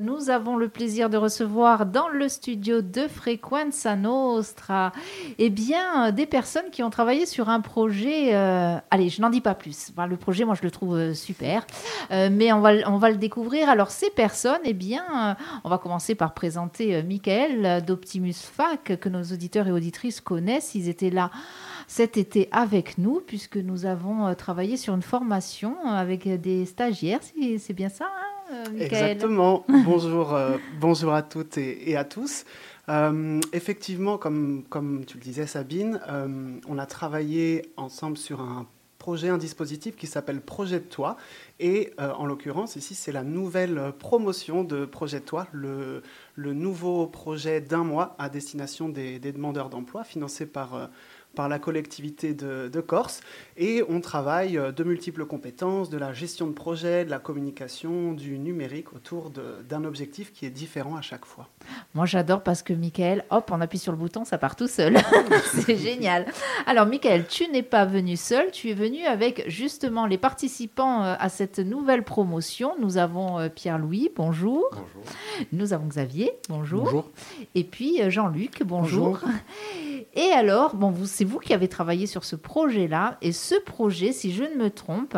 Nous avons le plaisir de recevoir dans le studio de Frequenza Nostra eh bien, des personnes qui ont travaillé sur un projet. euh, allez, je n'en dis pas plus. Le projet, moi, je le trouve euh, super. Euh, mais on va, on va le découvrir. Alors, ces personnes, eh bien, on va commencer par présenter Michael d'Optimus Fac, que nos auditeurs et auditrices connaissent. Ils étaient là cet été avec nous, puisque nous avons travaillé sur une formation avec des stagiaires. C'est bien ça, hein, Michael Exactement. bonjour, euh, bonjour à toutes et, et à tous. Euh, effectivement, comme, comme tu le disais, Sabine, euh, on a travaillé ensemble sur un projet, un dispositif qui s'appelle Projet de Toi. Et euh, en l'occurrence, ici, c'est la nouvelle promotion de Projet de Toi, le, le nouveau projet d'un mois à destination des, des demandeurs d'emploi, financé par, euh, par la collectivité de, de Corse. Et on travaille euh, de multiples compétences, de la gestion de projet, de la communication, du numérique autour d'un objectif qui est différent à chaque fois. Moi, j'adore parce que Michael, hop, on appuie sur le bouton, ça part tout seul. c'est génial. Alors, Michael, tu n'es pas venu seul, tu es venu avec justement les participants euh, à cette nouvelle promotion. Nous avons euh, Pierre-Louis, bonjour. Bonjour. Nous avons Xavier, bonjour. Bonjour. Et puis Jean-Luc, bonjour. Et alors, bon, vous, c'est vous qui avez travaillé sur ce projet-là. Et ce projet, si je ne me trompe,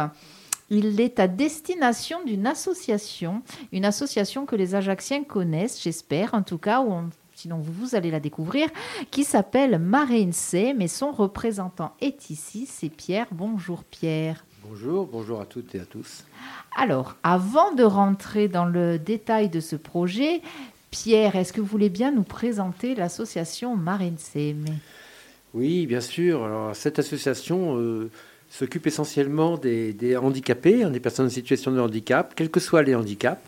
il est à destination d'une association, une association que les Ajacciens connaissent, j'espère, en tout cas, ou on- sinon vous, vous allez la découvrir, qui s'appelle Marince, mais son représentant est ici, c'est Pierre. Bonjour Pierre. Bonjour, bonjour à toutes et à tous. Alors, avant de rentrer dans le détail de ce projet, Pierre, est-ce que vous voulez bien nous présenter l'association Marince Oui, bien sûr. Cette association euh, s'occupe essentiellement des, handicapés, hein, des personnes en situation de handicap, quels que soient les handicaps,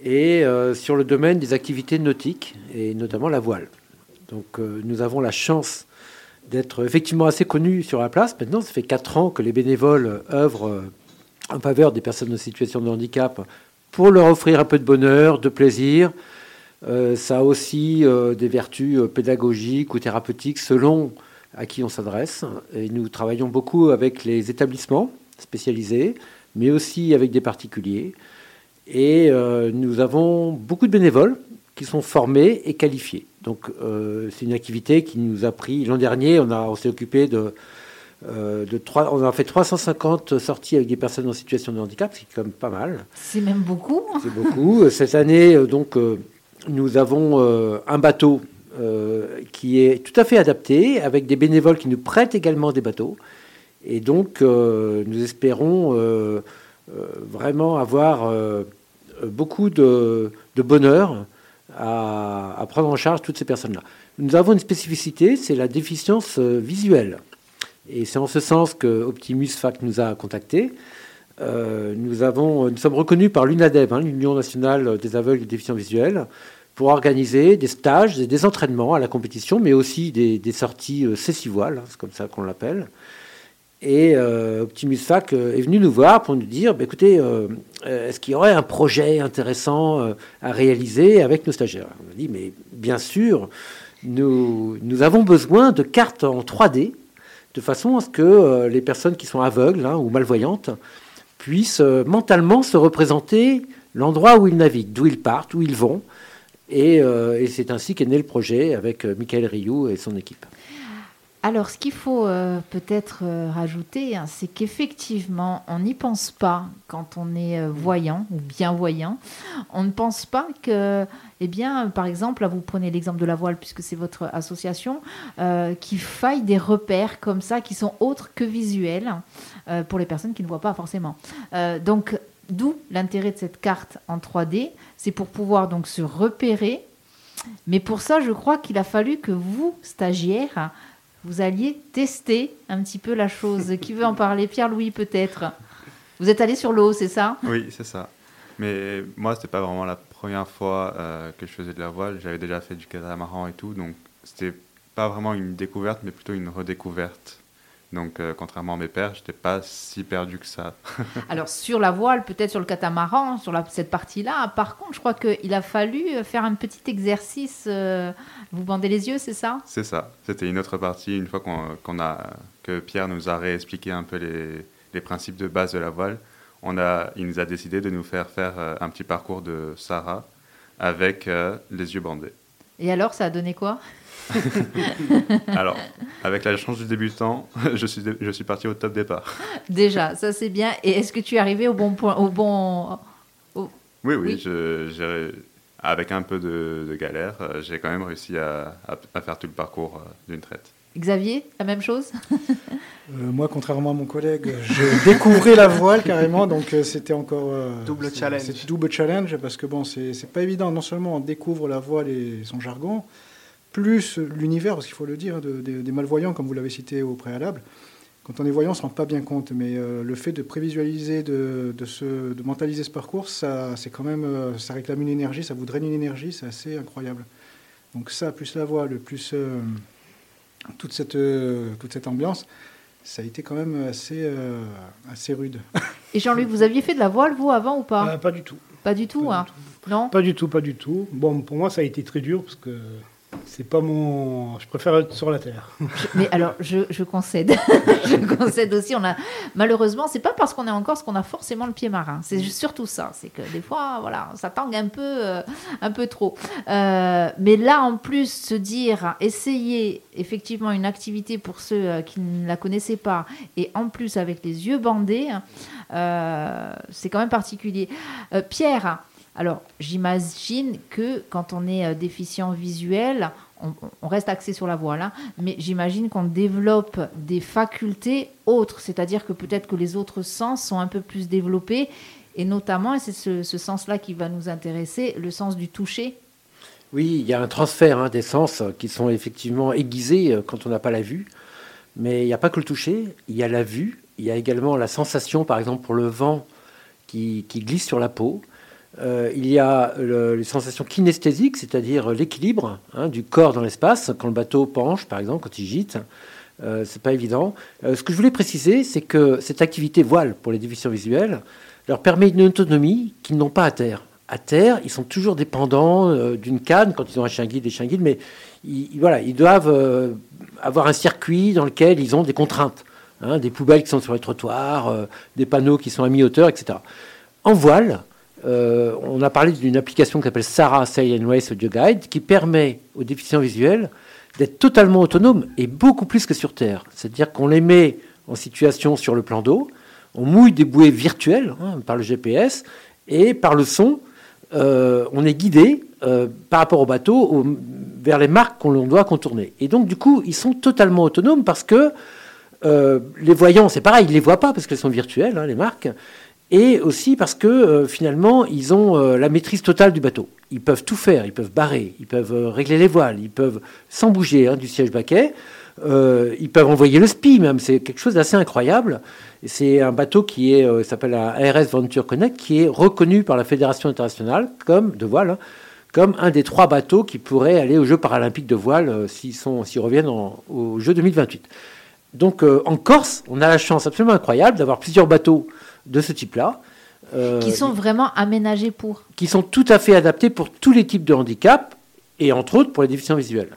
et euh, sur le domaine des activités nautiques, et notamment la voile. Donc, euh, nous avons la chance d'être effectivement assez connus sur la place. Maintenant, ça fait quatre ans que les bénévoles œuvrent en faveur des personnes en situation de handicap pour leur offrir un peu de bonheur, de plaisir, ça a aussi euh, des vertus euh, pédagogiques ou thérapeutiques selon à qui on s'adresse. Et nous travaillons beaucoup avec les établissements spécialisés, mais aussi avec des particuliers. Et euh, nous avons beaucoup de bénévoles qui sont formés et qualifiés. Donc euh, c'est une activité qui nous a pris l'an dernier. On, a, on s'est occupé de, euh, de trois, on a fait 350 sorties avec des personnes en situation de handicap, ce qui est quand même pas mal. C'est même beaucoup. C'est beaucoup. Cette année, euh, donc, euh, nous avons euh, un bateau euh, qui est tout à fait adapté, avec des bénévoles qui nous prêtent également des bateaux. Et donc, euh, nous espérons vraiment avoir beaucoup de, bonheur à, prendre en charge toutes ces personnes-là. Nous avons une spécificité, c'est la déficience visuelle. Et c'est en ce sens que Optimus Fac nous a contactés. Euh, nous, avons, nous sommes reconnus par l'UNADEV, hein, l'Union nationale des aveugles et déficients visuels, pour organiser des stages et des entraînements à la compétition, mais aussi des, sorties euh, cessivoiles, hein, c'est comme ça qu'on l'appelle. Et euh, Optimus Fac euh, est venu nous voir pour nous dire, bah, écoutez, euh, euh, est-ce qu'il y aurait un projet intéressant euh, à réaliser avec nos stagiaires? On a dit, mais bien sûr, nous, avons besoin de cartes en 3D, de façon à ce que euh, les personnes qui sont aveugles hein, ou malvoyantes puissent euh, mentalement se représenter l'endroit où ils naviguent, d'où ils partent, où ils vont. Et, euh, c'est ainsi qu'est né le projet avec euh, Michael Rioux et son équipe. Alors, ce qu'il faut peut-être rajouter, hein, c'est qu'effectivement, on n'y pense pas quand on est voyant ou bien voyant. On ne pense pas que, eh bien, par exemple, là, vous prenez l'exemple de la voile, puisque c'est votre association, qu'il faille des repères comme ça qui sont autres que visuels pour les personnes qui ne voient pas forcément. Euh, donc, d'où l'intérêt de cette carte en 3D, c'est pour pouvoir donc se repérer. Mais pour ça, je crois qu'il a fallu que vous, stagiaires, vous alliez tester un petit peu la chose. Qui veut en parler? Pierre-Louis, peut-être Vous êtes allé sur l'eau, c'est ça? Oui, c'est ça. Mais moi, c'était pas vraiment la première fois euh, que je faisais de la voile. J'avais déjà fait du catamaran et tout, donc c'était pas vraiment une découverte, mais plutôt une redécouverte. Donc, euh, contrairement à mes pères, j'étais pas si perdu que ça. Alors, sur la voile, peut-être sur le catamaran, sur la- cette partie-là. Par contre, je crois qu'il a fallu faire un petit exercice. euh, vous bandez les yeux, c'est ça? C'est ça. C'était une autre partie, une fois qu'on qu'on a, que Pierre nous a réexpliqué un peu les, les principes de base de la voile. On a, il nous a décidé de nous faire faire euh, un petit parcours de Sarah avec les yeux bandés. Et alors, ça a donné quoi? Alors, avec la chance du débutant, je suis, je suis parti au top départ. Déjà, ça c'est bien. Et est-ce que tu es arrivé au bon point au bon... Oui, oui, Je, avec un peu de, galère, euh, j'ai quand même réussi à, à, faire tout le parcours euh, d'une traite. Xavier, la même chose? Euh, Moi, contrairement à mon collègue, je découvrais la voile carrément, donc c'était encore... double challenge. double challenge, parce que bon, c'est pas évident. Non seulement on découvre la voile et son jargon, plus l'univers, parce qu'il faut le dire, des malvoyants, comme vous l'avez cité au préalable. Quand on est voyant, on ne se rend pas bien compte, mais euh, le fait de prévisualiser, de, de, de mentaliser ce parcours, ça, c'est quand même, euh, ça réclame une énergie, ça vous draine une énergie, c'est assez incroyable. Donc ça, plus la voile, plus euh, toute, cette, toute cette ambiance, ça a été quand même assez, assez rude. Et Jean-Luc, vous aviez fait de la voile, vous, avant ou pas Pas du tout. Pas du tout, hein Non Pas du tout, pas du tout. Bon, pour moi, ça a été très dur parce que c'est pas mon. Je préfère être sur la terre. Mais alors, je, je concède. je concède aussi. On a malheureusement, c'est pas parce qu'on est en Corse qu'on a forcément le pied marin. C'est surtout ça. C'est que des fois, voilà, ça tangue un peu, euh, un peu trop. Euh, mais là, en plus, se dire, essayer effectivement une activité pour ceux euh, qui ne la connaissaient pas, et en plus avec les yeux bandés, c'est quand même particulier. Pierre. Alors, j'imagine que quand on est euh, déficient visuel, on, reste axé sur la voile, hein, mais j'imagine qu'on développe des facultés autres, c'est-à-dire que peut-être que les autres sens sont un peu plus développés, et notamment, et c'est ce, sens-là qui va nous intéresser, le sens du toucher. Oui, il y a un transfert hein, des sens qui sont effectivement aiguisés euh, quand on n'a pas la vue, mais il n'y a pas que le toucher, il y a la vue, il y a également la sensation, par exemple pour le vent qui glisse sur la peau. Euh, il y a les sensations kinesthésiques, c'est-à-dire l'équilibre hein, du corps dans l'espace, quand le bateau penche, par exemple, quand il gîte. Euh, c'est pas évident. Euh, ce que je voulais préciser, c'est que cette activité voile pour les déficients visuels leur permet une autonomie qu'ils n'ont pas à terre. À terre, ils sont toujours dépendants euh, d'une canne quand ils ont un chien guide, des chiens guides, mais ils, voilà, ils doivent avoir un circuit dans lequel ils ont des contraintes, hein, des poubelles qui sont sur les trottoirs, des panneaux qui sont à mi-hauteur, etc. En voile, euh, on a parlé d'une application qui s'appelle Sarah Sail and Race Audio Guide qui permet aux déficients visuels d'être totalement autonomes et beaucoup plus que sur Terre. C'est-à-dire qu'on les met en situation sur le plan d'eau, on mouille des bouées virtuelles hein, par le GPS et par le son, euh, on est guidé euh, par rapport au bateau vers les marques qu'on doit contourner. Et donc du coup, ils sont totalement autonomes parce que les voyants, c'est pareil, ils ne les voient pas parce qu'elles sont virtuelles, hein, les marques et aussi parce que euh, finalement, ils ont euh, la maîtrise totale du bateau. Ils peuvent tout faire, ils peuvent barrer, ils peuvent euh, régler les voiles, ils peuvent, sans bouger hein, du siège baquet, ils peuvent envoyer le SPI même. C'est quelque chose d'assez incroyable. C'est un bateau qui est, s'appelle un ARS Venture Connect, qui est reconnu par la Fédération internationale comme de voile, hein, comme un des trois bateaux qui pourraient aller aux Jeux paralympiques de voile s'ils, s'ils reviennent aux Jeux 2028. Donc en Corse, on a la chance absolument incroyable d'avoir plusieurs bateaux de ce type-là. Euh, qui sont vraiment aménagés pour Qui sont tout à fait adaptés pour tous les types de handicap, et entre autres pour les déficients visuels.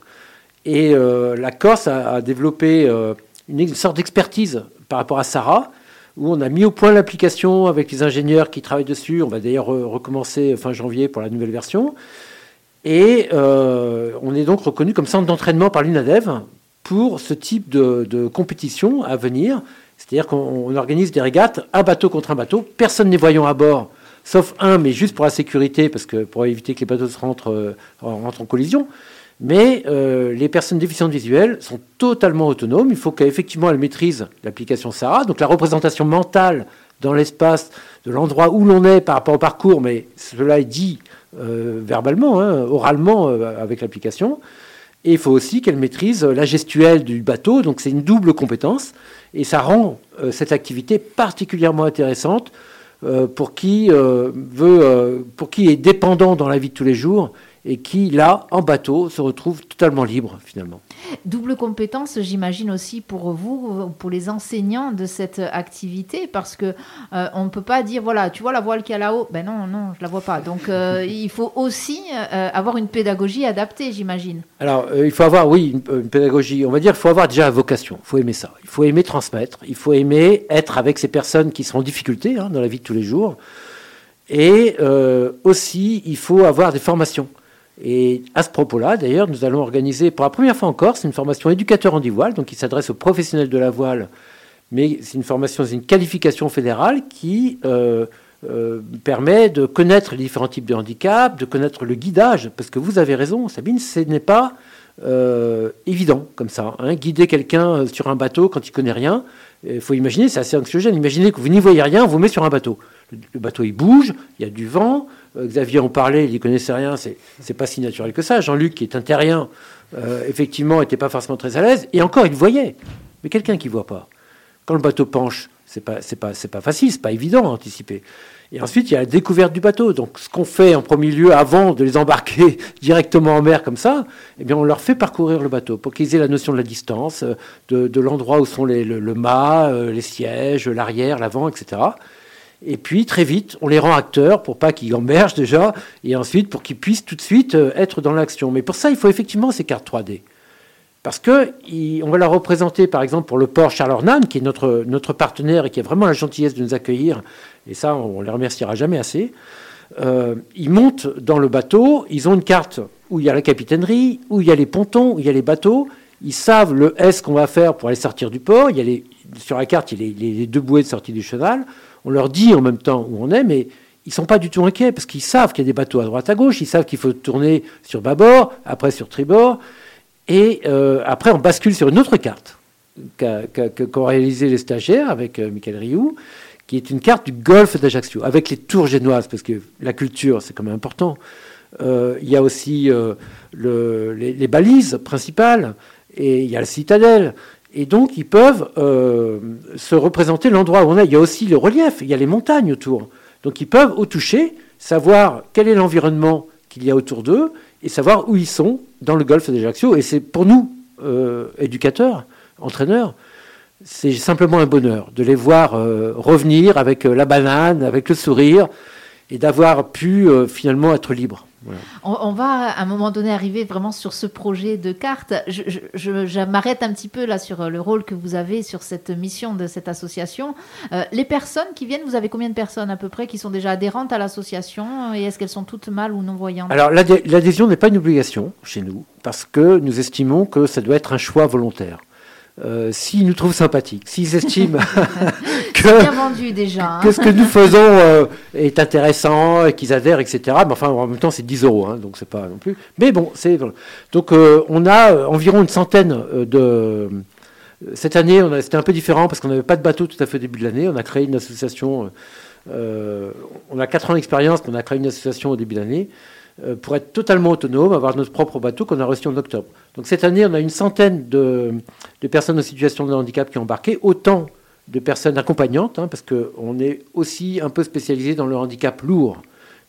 Et euh, la Corse a, développé euh, une, sorte d'expertise par rapport à Sarah, où on a mis au point l'application avec les ingénieurs qui travaillent dessus. On va d'ailleurs recommencer fin janvier pour la nouvelle version. Et on est donc reconnu comme centre d'entraînement par l'UNADEV pour ce type de, de compétition à venir c'est-à-dire qu'on organise des régates, un bateau contre un bateau, personne n'est voyant à bord, sauf un, mais juste pour la sécurité, parce que pour éviter que les bateaux se rentrent, euh, en collision. Mais euh, les personnes déficientes visuelles sont totalement autonomes. Il faut qu'effectivement elles maîtrisent l'application SARA, donc la représentation mentale dans l'espace de l'endroit où l'on est par rapport au parcours, mais cela est dit euh, verbalement, hein, oralement avec l'application. Et il faut aussi qu'elle maîtrise la gestuelle du bateau, donc c'est une double compétence. Et ça rend euh, cette activité particulièrement intéressante euh, pour, qui, euh, pour qui est dépendant dans la vie de tous les jours et qui, là, en bateau, se retrouve totalement libre finalement. Double compétence, j'imagine aussi pour vous, pour les enseignants de cette activité, parce que euh, on ne peut pas dire voilà, tu vois la voile qui est là-haut, ben non, non, je la vois pas. Donc euh, il faut aussi euh, avoir une pédagogie adaptée, j'imagine. Alors il faut avoir, oui, une, une, pédagogie. On va dire, il faut avoir déjà la vocation. Il faut aimer ça. Il faut aimer transmettre. Il faut aimer être avec ces personnes qui sont en difficulté hein, dans la vie de tous les jours. Et aussi, il faut avoir des formations. Et à ce propos-là, d'ailleurs, nous allons organiser pour la première fois en Corse une formation éducateur en voile, donc qui s'adresse aux professionnels de la voile, mais c'est une formation, c'est une qualification fédérale qui euh, euh, permet de connaître les différents types de handicap, de connaître le guidage, parce que vous avez raison, Sabine, ce n'est pas euh, évident comme ça. Hein. guider quelqu'un sur un bateau quand il connaît rien, il faut imaginer, c'est assez anxiogène. Imaginez que vous n'y voyez rien, on vous met sur un bateau. Le, bateau il bouge, il y a du vent. Xavier en parlait, il n'y connaissait rien, c'est pas si naturel que ça. Jean-Luc, qui est un terrien, effectivement, n'était pas forcément très à l'aise. Et encore, il voyait. Mais quelqu'un qui voit pas, quand le bateau penche, c'est pas, pas, c'est pas facile, c'est pas évident à anticiper. Et ensuite, il y a la découverte du bateau. Donc, ce qu'on fait en premier lieu, avant de les embarquer directement en mer comme ça, eh bien, on leur fait parcourir le bateau pour qu'ils aient la notion de la distance, de, de l'endroit où sont les, le, mât, euh, les sièges, l'arrière, l'avant, etc. Et puis, très vite, on les rend acteurs pour pas qu'ils emmergent déjà, et ensuite pour qu'ils puissent tout de suite euh, être dans l'action. Mais pour ça, il faut effectivement ces cartes 3D. Parce que on va la représenter, par exemple, pour le port Charles Ornan, qui est notre, partenaire et qui a vraiment la gentillesse de nous accueillir. Et ça, on ne les remerciera jamais assez. Euh, ils montent dans le bateau, ils ont une carte où il y a la capitainerie, où il y a les pontons, où il y a les bateaux. Ils savent le S qu'on va faire pour aller sortir du port. Il y a sur la carte, il y a les, deux bouées de sortie du cheval. On leur dit en même temps où on est, mais ils ne sont pas du tout inquiets parce qu'ils savent qu'il y a des bateaux à droite à gauche. Ils savent qu'il faut tourner sur bâbord, après sur tribord. Et euh, après, on bascule sur une autre carte qu'ont réalisé les stagiaires avec euh, Michael Rioux, qui est une carte du golfe d'Ajaccio, avec les tours génoises, parce que la culture, c'est quand même important. Euh, il y a aussi les, balises principales, et il y a la citadelle. Et donc, ils peuvent se représenter l'endroit où on est. Il y a aussi le relief, il y a les montagnes autour. Donc, ils peuvent, au toucher, savoir quel est l'environnement qu'il y a autour d'eux et savoir où ils sont dans le golfe d'Ajaccio. Et c'est pour nous, euh, éducateurs, entraîneurs, c'est simplement un bonheur de les voir euh, revenir avec euh, la banane, avec le sourire, et d'avoir pu finalement être libres. On, va à un moment donné arriver vraiment sur ce projet de carte. Je, m'arrête un petit peu là sur le rôle que vous avez sur cette mission de cette association. Euh, les personnes qui viennent, vous avez combien de personnes à peu près qui sont déjà adhérentes à l'association et est-ce qu'elles sont toutes mâles ou non-voyantes? Alors l'adhésion n'est pas une obligation chez nous parce que nous estimons que ça doit être un choix volontaire. Euh, s'ils nous trouvent sympathiques, s'ils estiment que, déjà, hein. que ce que nous faisons euh, est intéressant et qu'ils adhèrent, etc. Mais enfin, en même temps, c'est 10 euros, hein, donc c'est pas non plus. Mais bon, c'est donc euh, on a environ une centaine de. Cette année, c'était un peu différent parce qu'on n'avait pas de bateau tout à fait au début de l'année. On a créé une association. on a 4 ans d'expérience, mais on a créé une association au début de l'année. Euh, pour être totalement autonome, avoir notre propre bateau qu'on a reçu en octobre. Donc cette année, on a une centaine de, personnes en situation de handicap qui ont embarqué, autant de personnes accompagnantes, hein, parce qu'on est aussi un peu spécialisé dans le handicap lourd.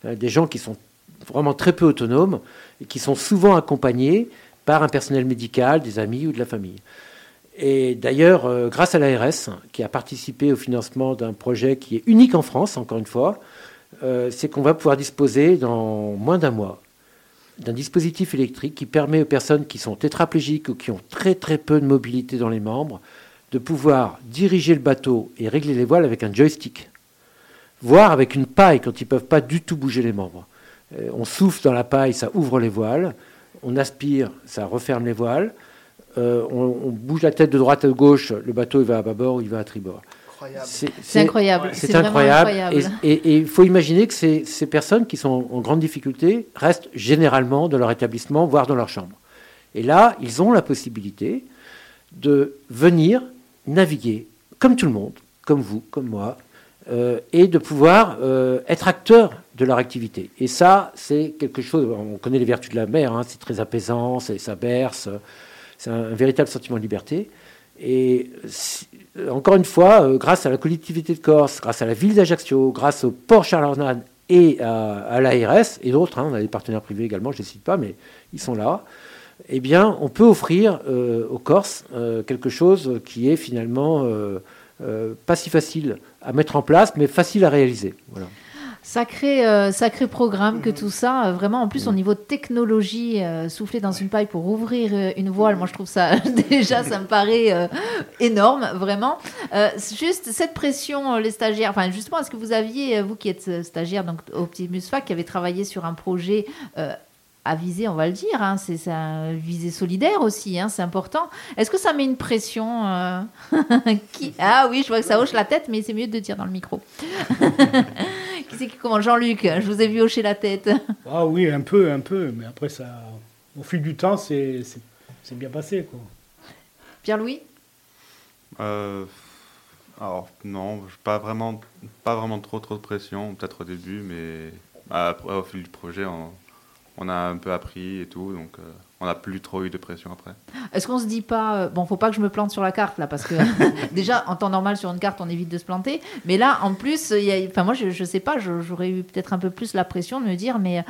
Euh, des gens qui sont vraiment très peu autonomes et qui sont souvent accompagnés par un personnel médical, des amis ou de la famille. Et d'ailleurs, euh, grâce à l'ARS, qui a participé au financement d'un projet qui est unique en France, encore une fois, euh, c'est qu'on va pouvoir disposer dans moins d'un mois d'un dispositif électrique qui permet aux personnes qui sont tétraplégiques ou qui ont très très peu de mobilité dans les membres de pouvoir diriger le bateau et régler les voiles avec un joystick, voire avec une paille quand ils ne peuvent pas du tout bouger les membres. Euh, on souffle dans la paille, ça ouvre les voiles, on aspire, ça referme les voiles, euh, on, bouge la tête de droite à gauche, le bateau il va à bâbord ou il va à tribord. C'est incroyable. C'est incroyable. Et il faut imaginer que ces, ces, personnes qui sont en grande difficulté restent généralement dans leur établissement, voire dans leur chambre. Et là, ils ont la possibilité de venir naviguer comme tout le monde, comme vous, comme moi, euh, et de pouvoir euh, être acteurs de leur activité. Et ça, c'est quelque chose, on connaît les vertus de la mer, hein, c'est très apaisant, ça berce, c'est un, véritable sentiment de liberté. Et encore une fois, euh, grâce à la collectivité de Corse, grâce à la ville d'Ajaccio, grâce au port Charles et à, l'ARS et d'autres, hein, on a des partenaires privés également, je ne les cite pas, mais ils sont là, eh bien, on peut offrir euh, aux Corses quelque chose qui est finalement pas si facile à mettre en place, mais facile à réaliser. Sacré, euh, sacré programme que tout ça. Euh, vraiment, en plus, au niveau de technologie, euh, souffler dans une paille pour ouvrir une voile, moi, je trouve ça déjà, ça me paraît énorme, vraiment. Juste cette pression, les stagiaires. Enfin, justement, est-ce que vous aviez, vous qui êtes stagiaire, donc Optimus Fac, qui avez travaillé sur un projet à viser, on va le dire, hein, c'est un visée solidaire aussi, hein, c'est important. Est-ce que ça met une pression qui... Ah oui, je vois que ça hoche la tête, mais c'est mieux de dire dans le micro. qui c'est qui commence Jean-Luc, je vous ai vu hocher la tête. Ah oui, un peu, un peu, mais après, ça, au fil du temps, c'est bien passé. Quoi. Pierre-Louis? Euh, alors non, pas vraiment, pas vraiment trop trop de pression, peut-être au début, mais après au fil du projet, on, on a un peu appris et tout, donc euh, on n'a plus trop eu de pression après. Est-ce qu'on se dit pas, euh, bon, faut pas que je me plante sur la carte là, parce que déjà en temps normal sur une carte on évite de se planter, mais là en plus, il y a- enfin moi je, je sais pas, j'aurais eu peut-être un peu plus la pression de me dire, mais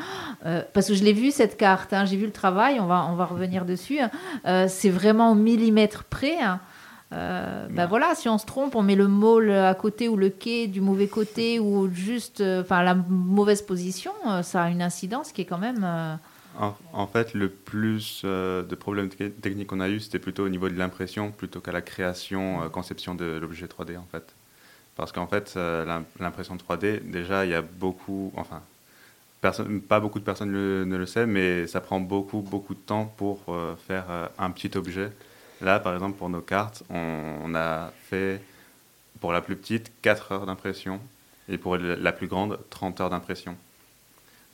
euh, parce que je l'ai vu cette carte, hein, j'ai vu le travail, on va on va revenir dessus, euh, c'est vraiment au millimètre près. hein. Euh, bah voilà, si on se trompe, on met le môle à côté ou le quai du mauvais côté ou juste, euh, enfin la mauvaise position, euh, ça a une incidence qui est quand même. En, en fait, le plus de problèmes te- techniques qu'on a eu, c'était plutôt au niveau de l'impression, plutôt qu'à la création, conception de l'objet 3D, en fait. Parce qu'en fait, l'im- l'impression 3D, déjà, il y a beaucoup, enfin, personne, pas beaucoup de personnes le- ne le savent, mais ça prend beaucoup, beaucoup de temps pour euh, faire euh, un petit objet. Là, par exemple, pour nos cartes, on, a fait, pour la plus petite, 4 heures d'impression, et pour la plus grande, 30 heures d'impression.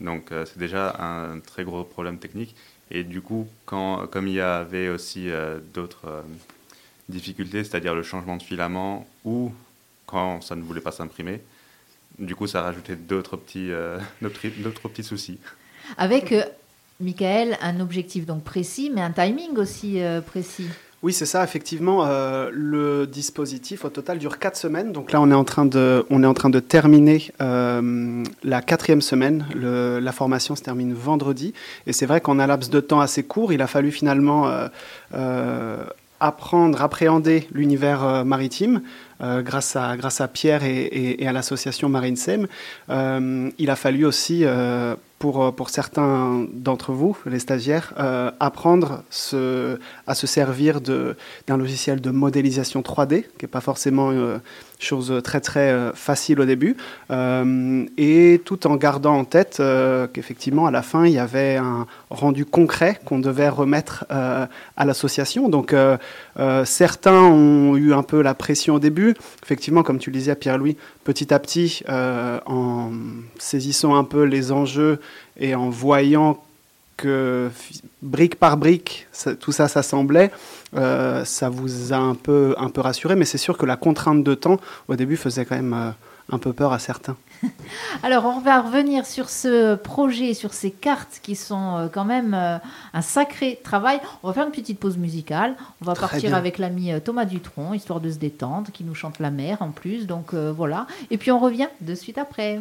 Donc euh, c'est déjà un très gros problème technique. Et du coup, quand, comme il y avait aussi euh, d'autres euh, difficultés, c'est-à-dire le changement de filament ou quand ça ne voulait pas s'imprimer, du coup ça rajoutait d'autres petits, d'autres petits soucis. Avec, Michael, un objectif donc précis, mais un timing aussi précis. Oui, c'est ça, effectivement. euh, le dispositif au total dure quatre semaines. Donc là, on est en train de, on est en train de terminer euh, la quatrième semaine. La formation se termine vendredi. Et c'est vrai qu'en un laps de temps assez court, il a fallu finalement euh, apprendre, appréhender l'univers maritime. grâce, à, grâce à Pierre et, à l'association Marine Sem. Il a fallu aussi, pour, pour certains d'entre vous, les stagiaires, euh, apprendre à se servir d'un logiciel de modélisation 3D, qui n'est pas forcément une chose très très euh, facile au début, euh, et tout en gardant en tête euh, qu'effectivement à la fin il y avait un rendu concret qu'on devait remettre euh, à l'association. Donc euh, euh, certains ont eu un peu la pression au début, effectivement comme tu le disais Pierre-Louis, petit à petit euh, en saisissant un peu les enjeux et en voyant que brique par brique, ça- tout ça s'assemblait, euh, ça vous a un peu, un peu rassuré, mais c'est sûr que la contrainte de temps, au début, faisait quand même euh, un peu peur à certains. Alors, on va revenir sur ce projet, sur ces cartes qui sont euh, quand même un sacré travail. On va faire une petite pause musicale. On va Très partir bien. avec l'ami Thomas Dutronc, histoire de se détendre, qui nous chante la mer en plus. Donc euh, voilà. Et puis on revient de suite après.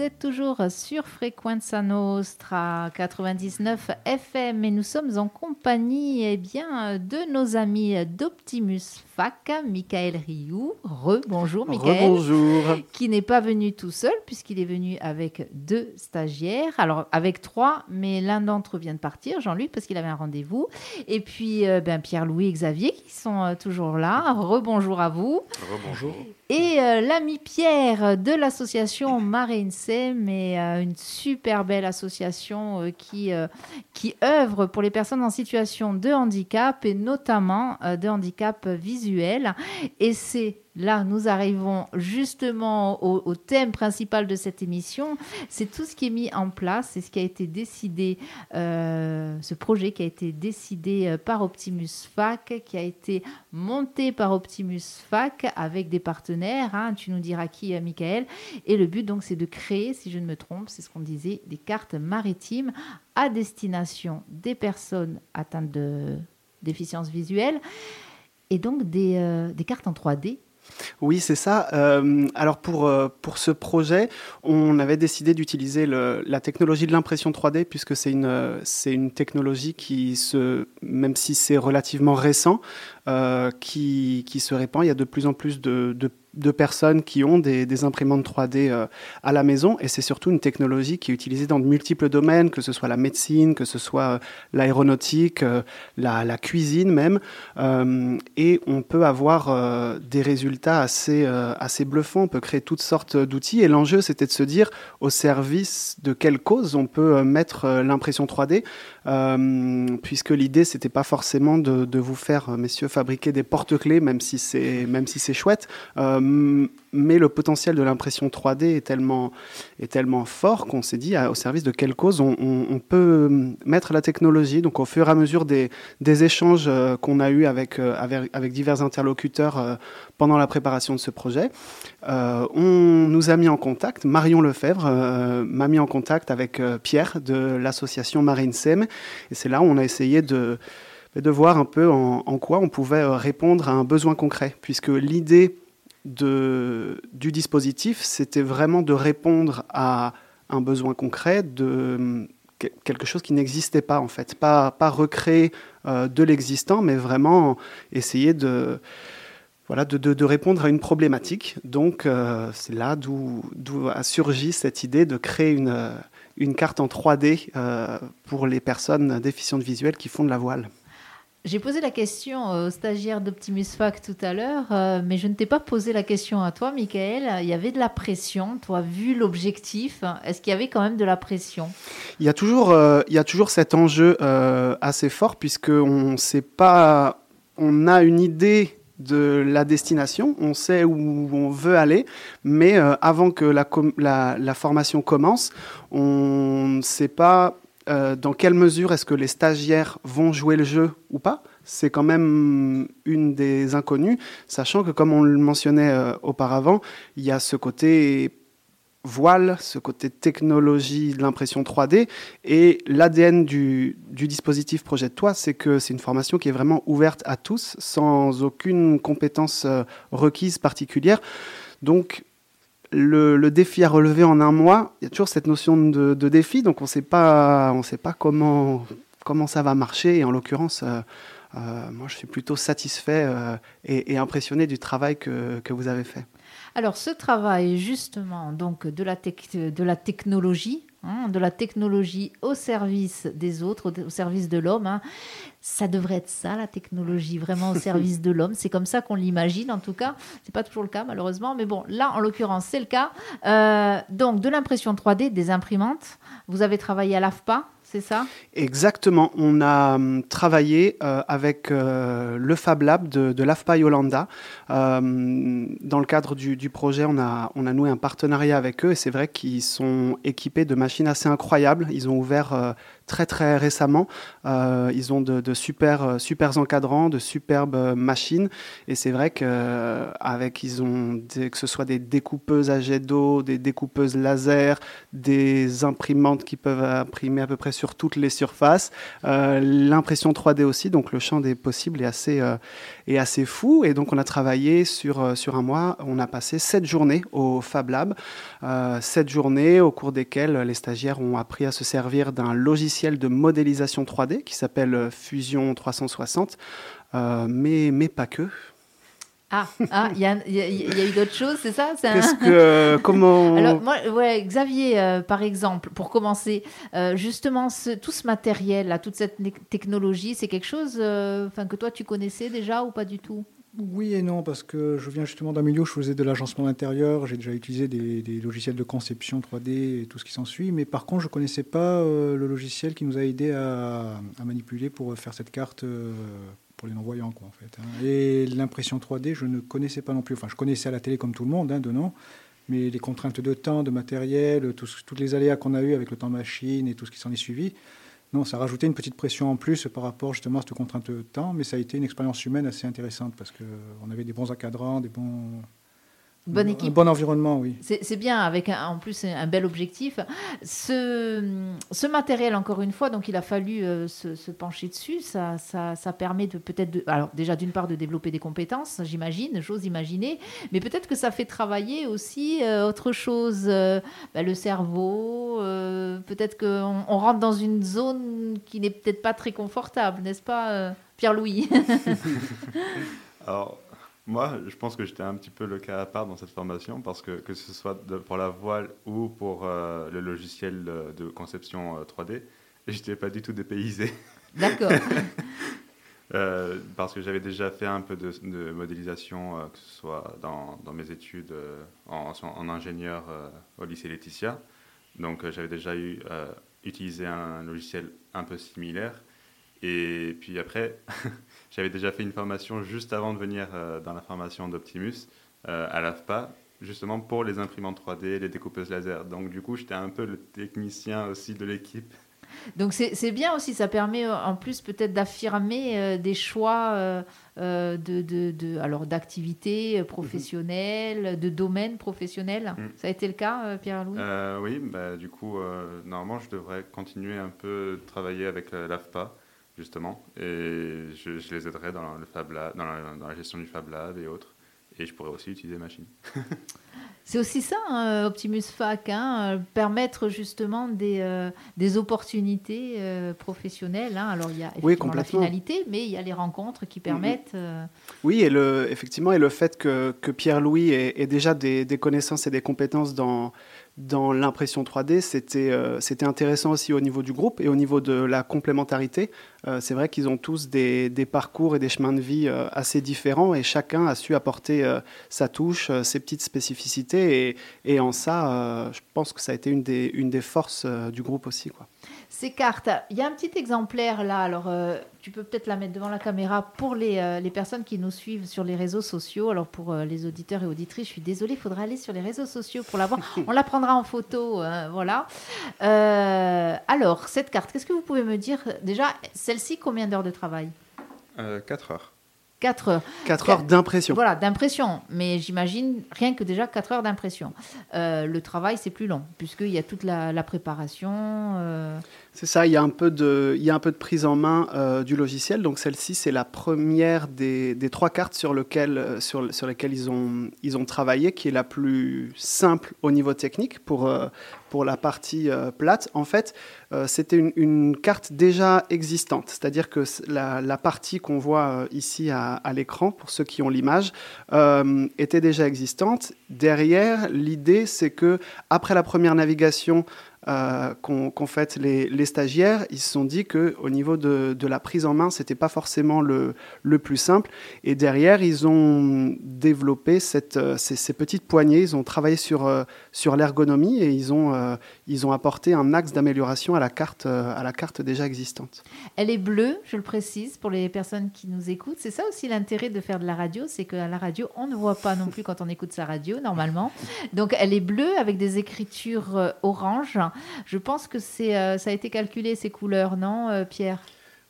Vous êtes toujours sur Frequenza Nostra 99 FM et nous sommes en compagnie eh bien, de nos amis d'Optimus Fac, Michael Rioux. Re-bonjour Michael. Bonjour. Qui n'est pas venu tout seul puisqu'il est venu avec deux stagiaires. Alors avec trois, mais l'un d'entre eux vient de partir, Jean-Luc, parce qu'il avait un rendez-vous. Et puis euh, ben, Pierre-Louis et Xavier qui sont euh, toujours là. Re-bonjour à vous. Bonjour. Et euh, l'ami Pierre de l'association Marine Sem est une super belle association qui, qui œuvre pour les personnes en situation de handicap et notamment de handicap visuel. Et c'est là, nous arrivons justement au, thème principal de cette émission. C'est tout ce qui est mis en place, c'est ce qui a été décidé, euh, ce projet qui a été décidé euh, par Optimus Fac, qui a été monté par Optimus Fac avec des partenaires. hein, tu nous diras qui, euh, Michael. Et le but, donc, c'est de créer, si je ne me trompe, c'est ce qu'on disait, des cartes maritimes à destination des personnes atteintes de déficience visuelle et donc des, euh, des cartes en 3D. Oui, c'est ça. Euh, alors pour, euh, pour ce projet, on avait décidé d'utiliser la technologie de l'impression 3D puisque c'est une, une technologie qui, se, même si c'est relativement récent, qui, qui se répand. Il y a de plus en plus de- de personnes qui ont des, imprimantes 3D euh, à la maison et c'est surtout une technologie qui est utilisée dans de multiples domaines, que ce soit la médecine, que ce soit euh, l'aéronautique, euh, la, la cuisine même. Et on peut avoir des résultats assez, assez bluffants. On peut créer toutes sortes d'outils. Et l'enjeu, c'était de se dire au service de quelle cause on peut mettre l'impression 3D, euh, puisque l'idée, c'était pas forcément de, vous faire, euh, messieurs, fabriquer des porte-clés, même si c'est si c'est chouette. Euh, mais le potentiel de l'impression 3D est tellement, est tellement fort qu'on s'est dit au service de quelle cause on, peut euh, mettre la technologie. Donc au fur et à mesure des, des échanges euh, qu'on a eus avec, euh, avec, divers interlocuteurs euh, pendant la préparation de ce projet, euh, on nous a mis en contact, Marion Lefebvre euh, m'a mis en contact avec euh, Pierre de l'association Marine Sem. Et c'est là où on a essayé de, de voir un peu en, quoi on pouvait euh, répondre à un besoin concret, puisque l'idée du dispositif, c'était vraiment de répondre à un besoin concret, de que- quelque chose qui n'existait pas en fait, pas, pas recréer euh, de l'existant, mais vraiment essayer de, voilà, de, répondre à une problématique. Donc euh, c'est là d'où a surgi cette idée de créer une, une carte en 3D euh, pour les personnes déficientes visuelles qui font de la voile. J'ai posé la question au stagiaire d'Optimus Fac tout à l'heure, euh, mais je ne t'ai pas posé la question à toi, Michael. Il y avait de la pression, toi, vu l'objectif. Est-ce qu'il y avait quand même de la pression? Il y a toujours, euh, il y a toujours cet enjeu euh, assez fort puisque on sait pas, on a une idée de la destination, on sait où on veut aller, mais euh, avant que la, formation commence, on ne sait pas euh, dans quelle mesure est-ce que les stagiaires vont jouer le jeu ou pas. C'est quand même une des inconnues, sachant que comme on le mentionnait euh, auparavant, il y a ce côté voile, ce côté technologie de l'impression 3D. Et l'ADN du, dispositif Projet Toi, c'est que c'est une formation qui est vraiment ouverte à tous, sans aucune compétence euh, requise particulière. Donc, le, défi à relever en un mois, il y a toujours cette notion de, défi, donc on ne sait pas, on sait pas comment, comment ça va marcher. Et en l'occurrence, euh, euh, moi, je suis plutôt satisfait et, et impressionné du travail que, que vous avez fait. Alors, ce travail, justement, donc de la, tec- de la technologie, hein, de la technologie au service des autres, au au service de l'homme, hein, ça devrait être ça, la technologie, vraiment au service de l'homme. C'est comme ça qu'on l'imagine, en tout cas. C'est pas toujours le cas, malheureusement, mais bon, là, en l'occurrence, c'est le cas. Euh, donc, de l'impression 3D, des imprimantes. Vous avez travaillé à l'AFPA, c'est ça? Exactement. On a hum, travaillé euh, avec euh, le Fab Lab de, l'AFPA Yolanda. Euh, dans le cadre du, projet, on a, on a noué un partenariat avec eux et c'est vrai qu'ils sont équipés de machines assez incroyables. Ils ont ouvert très très récemment. Euh, ils ont de, de super, euh, encadrants, de superbes euh, machines. Et c'est vrai qu'avec, ils ont que ce soit des découpeuses à jet d'eau, des découpeuses laser, des imprimantes qui peuvent imprimer à peu près sur toutes les surfaces, l'impression 3D aussi. Donc le champ des possibles est assez, est assez fou. Et donc on a travaillé sur, sur un mois. On a passé sept journées au Fab Lab. Sept journées au cours desquelles les stagiaires ont appris à se servir d'un logiciel de modélisation 3D qui s'appelle euh, Fusion 360, euh, mais, mais pas que. Ah, ah, il y, a, il y y a eu d'autres choses, c'est ça un- Qu'est-ce que, comment Alors, moi, ouais, Xavier, euh, par exemple, pour commencer, euh, justement, ce- tout ce matériel, là, toute cette technologie, c'est quelque chose euh, que toi, tu connaissais déjà ou pas du tout? Oui et non, parce que je viens justement d'un milieu où je faisais de l'agencement d'intérieur, j'ai déjà utilisé des, logiciels de conception 3D et tout ce qui s'ensuit, mais par contre, je ne connaissais pas euh, le logiciel qui nous a aidé à, manipuler pour faire cette carte euh, pour les non-voyants, quoi, en fait. hein. Et l'impression 3D, je ne connaissais pas non plus. Enfin, je connaissais à la télé comme tout le monde, hein, de nom, mais les contraintes de temps, de matériel, toutes les aléas qu'on a eu avec le temps machine et tout ce qui s'en est suivi, non, ça rajoutait une petite pression en plus par rapport justement à cette contrainte de temps, mais ça a été une expérience humaine assez intéressante parce qu'on avait des bons encadrants, des bons. Bonne un équipe. bon environnement, oui. C'est bien, avec un- en plus un bel objectif. Ce, ce matériel, encore une fois, donc il a fallu euh, se, se pencher dessus. Ça, ça, ça permet de peut-être, de- alors déjà d'une part de développer des compétences, j'imagine, j'ose imaginer, mais peut-être que ça fait travailler aussi euh, autre chose, euh, bah, le cerveau. euh, peut-être qu'on on rentre dans une zone qui n'est peut-être pas très confortable, n'est-ce pas, euh, Pierre-Louis? Alors, moi, je pense que j'étais un petit peu le cas à part dans cette formation parce que que ce soit de- pour la voile ou pour euh, le logiciel de, conception euh, 3D, j'étais pas du tout dépaysé. D'accord. Euh, parce que j'avais déjà fait un peu de, de modélisation, euh, que ce soit dans, dans mes études en, en ingénieur au lycée Laetitia. Donc j'avais déjà eu, utilisé un logiciel un peu similaire. Et puis après, j'avais déjà fait une formation juste avant de venir euh, dans la formation d'Optimus euh, à l'AFPA, justement pour les imprimantes 3D, les découpeuses laser. Donc du coup, j'étais un peu le technicien aussi de l'équipe. Donc c'est bien aussi, ça permet euh, en plus peut-être d'affirmer euh, des choix euh, euh, de, de, de- alors d'activités euh, professionnelles, de domaines professionnels. Mhm. Ça a été le cas, Pierre-Louis? Oui, bah, du coup, normalement, je devrais continuer un peu de travailler avec l'AFPA, justement, et je, je les aiderai dans le Fab Lab, dans, la, dans la gestion du Fab Lab et autres. Et je pourrais aussi utiliser machine. C'est aussi ça, hein, Optimus Fac, hein, permettre justement des, euh, des opportunités euh, professionnelles. hein. Alors il y a Oui, la complètement. finalité, mais il y a les rencontres qui permettent. euh, Oui, et le, effectivement, et le fait que, que Pierre-Louis ait, ait déjà des, des connaissances et des compétences dans, dans l'impression 3D, c'était euh, c'était intéressant aussi au niveau du groupe et au niveau de la complémentarité. Euh, c'est vrai qu'ils ont tous des, des parcours et des chemins de vie euh, assez différents et chacun a su apporter euh, sa touche, ses petites spécificités et, et en ça, je pense que ça a été une des, une des forces du groupe aussi. Quoi. Ces cartes, il y a un petit exemplaire là, alors euh, tu peux peut-être la mettre devant la caméra pour les, euh, les personnes qui nous suivent sur les réseaux sociaux. Alors pour euh, les auditeurs et auditrices, je suis désolée, il faudra aller sur les réseaux sociaux pour la voir. On la prendra en photo, euh, voilà. Alors, cette carte, qu'est-ce que vous pouvez me dire? Déjà, celle-ci, combien d'heures de travail 4 heures. 4 heures. 4 Quatre- heures d'impression. Voilà, d'impression. Mais j'imagine rien que déjà 4 heures d'impression. Euh, le travail, c'est plus long, puisqu'il y a toute la, la préparation. euh, C'est ça, il y a un peu de, il y a un peu de prise en main euh, du logiciel. Donc celle-ci, c'est la première des, des trois cartes sur, lequel, euh, sur, sur lesquelles ils ont, ils ont travaillé, qui est la plus simple au niveau technique pour, euh, pour la partie plate. En fait, c'était une, une carte déjà existante, c'est-à-dire que la, la partie qu'on voit ici à, à l'écran, pour ceux qui ont l'image, était déjà existante. Derrière, l'idée, c'est que après la première navigation euh, qu'ont fait les, stagiaires, ils se sont dit que au niveau de, la prise en main, c'était pas forcément le, plus simple. Et derrière, ils ont développé euh, ces, petites poignées. Ils ont travaillé sur, euh, l'ergonomie et ils ont, euh, ils ont apporté un axe d'amélioration à la carte, à la carte déjà existante. Elle est bleue, je le précise pour les personnes qui nous écoutent. C'est ça aussi l'intérêt de faire de la radio, c'est qu'à la radio, on ne voit pas non plus quand on écoute sa radio normalement. Donc elle est bleue avec des écritures orange. Je pense que c'est, euh, ça a été calculé ces couleurs, non, euh, Pierre?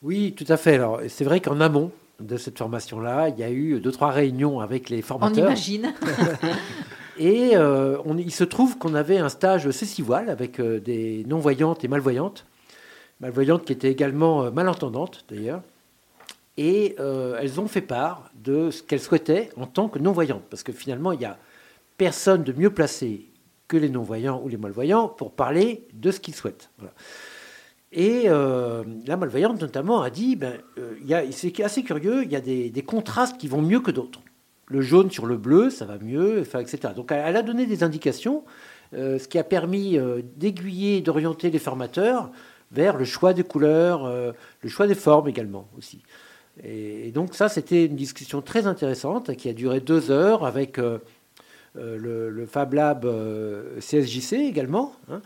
Oui, tout à fait. Alors, c'est vrai qu'en amont de cette formation-là, il y a eu deux, trois réunions avec les On formateurs. imagine. Et euh, on- il se trouve qu'on avait un stage cécivoile avec des non-voyantes et malvoyantes. Malvoyantes qui étaient également malentendantes, d'ailleurs. Et elles ont fait part de ce qu'elles souhaitaient en tant que non-voyantes. Parce que finalement, il n'y a personne de mieux placé que les non-voyants ou les malvoyants pour parler de ce qu'ils souhaitent. Et euh, la malvoyante, notamment, a dit ben, euh, c'est assez curieux, il y a des, contrastes qui vont mieux que d'autres. Le jaune sur le bleu, ça va mieux, etc. Donc elle a donné des indications, euh, ce qui a permis euh, d'aiguiller, d'orienter les formateurs vers le choix des couleurs, le choix des formes également aussi. Et, et donc ça, c'était une discussion très intéressante qui a duré deux heures avec le, le Fab Lab euh, CSJC également, hein,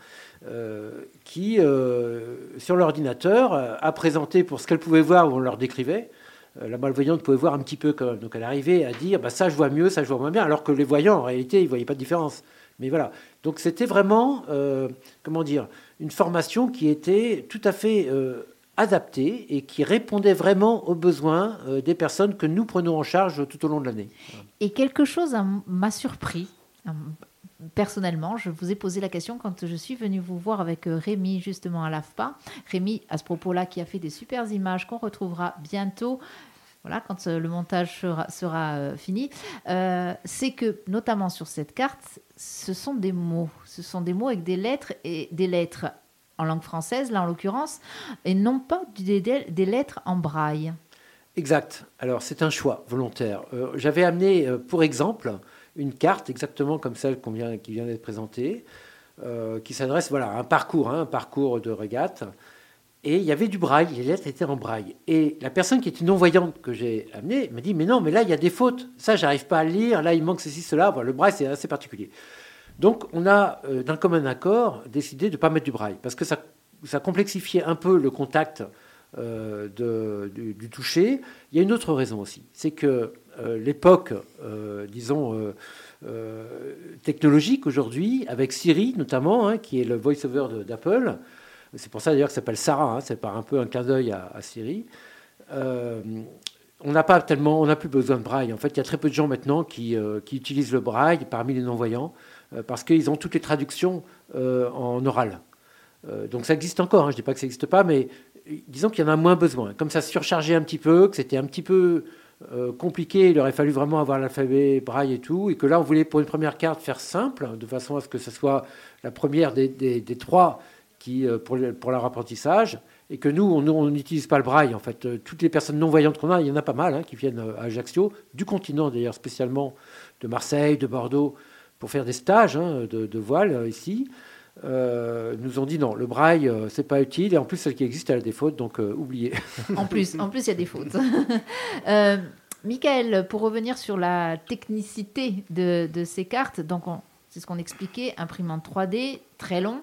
euh, qui, euh, sur l'ordinateur, euh, a présenté pour ce qu'elle pouvait voir où on leur décrivait. Euh, la malvoyante pouvait voir un petit peu quand même. Donc elle arrivait à dire bah, ça je vois mieux, ça je vois moins bien, alors que les voyants, en réalité, ils ne voyaient pas de différence. Mais voilà. Donc c'était vraiment, euh, comment dire, une formation qui était tout à fait euh, adaptée et qui répondait vraiment aux besoins euh, des personnes que nous prenons en charge tout au long de l'année. Et quelque chose hein, m'a surpris. euh, Personnellement, je vous ai posé la question quand je suis venue vous voir avec euh, Rémi justement à l'AFPA. Rémi, à ce propos-là, qui a fait des super images qu'on retrouvera bientôt. Voilà, quand euh, le montage sera, fini, c'est que notamment sur cette carte, ce sont des mots, ce sont des mots avec des lettres et des lettres en langue française, là en l'occurrence, et non pas des, lettres en braille. Exact. Alors, c'est un choix volontaire. Euh, J'avais amené, euh, pour exemple, une carte exactement comme celle qu'on vient, qui vient d'être présentée, euh, qui s'adresse voilà, à un parcours, hein, un parcours de régate. Et il y avait du braille, les lettres étaient en braille. Et la personne qui était non-voyante que j'ai amenée m'a dit Mais non, mais là, il y a des fautes. Ça, j'arrive pas à lire. Là, il manque ceci, cela. Voilà, le braille, c'est assez particulier. Donc, on a, euh, d'un commun accord, décidé de ne pas mettre du braille, parce que ça, complexifiait un peu le contact euh, du, toucher. Il y a une autre raison aussi, c'est que euh, l'époque, disons, technologique aujourd'hui, avec Siri notamment, hein, qui est le voice-over d'Apple, c'est pour ça d'ailleurs que ça s'appelle Sarah, hein, c'est par un peu un clin d'œil à, Siri. On n'a pas tellement, on n'a plus besoin de braille. En fait, il y a très peu de gens maintenant qui, utilisent le braille parmi les non-voyants parce qu'ils ont toutes les traductions euh, en oral. Euh, donc ça existe encore, hein, je ne dis pas que ça n'existe pas, mais euh, disons qu'il y en a moins besoin. Comme ça surchargeait un petit peu, que c'était un petit peu euh, compliqué, il aurait fallu vraiment avoir l'alphabet braille et tout, et que là on voulait pour une première carte faire simple, de façon à ce que ce soit la première des, trois qui, euh, pour, pour leur apprentissage, et que nous, on n'utilise pas le braille. En fait, Euh, toutes les personnes non-voyantes qu'on a, il y en a pas mal hein, qui viennent euh, à Ajaccio, du continent d'ailleurs, spécialement de Marseille, de Bordeaux, pour faire des stages hein, de, voile euh, ici. euh, nous ont dit non, le braille, euh, c'est pas utile, et en plus, celle qui existe, elle a des fautes, donc euh, oubliez. En plus, en plus, il y a des fautes. Michael, pour revenir sur la technicité de, ces cartes, donc on- c'est ce qu'on expliquait, imprimante 3D, très long,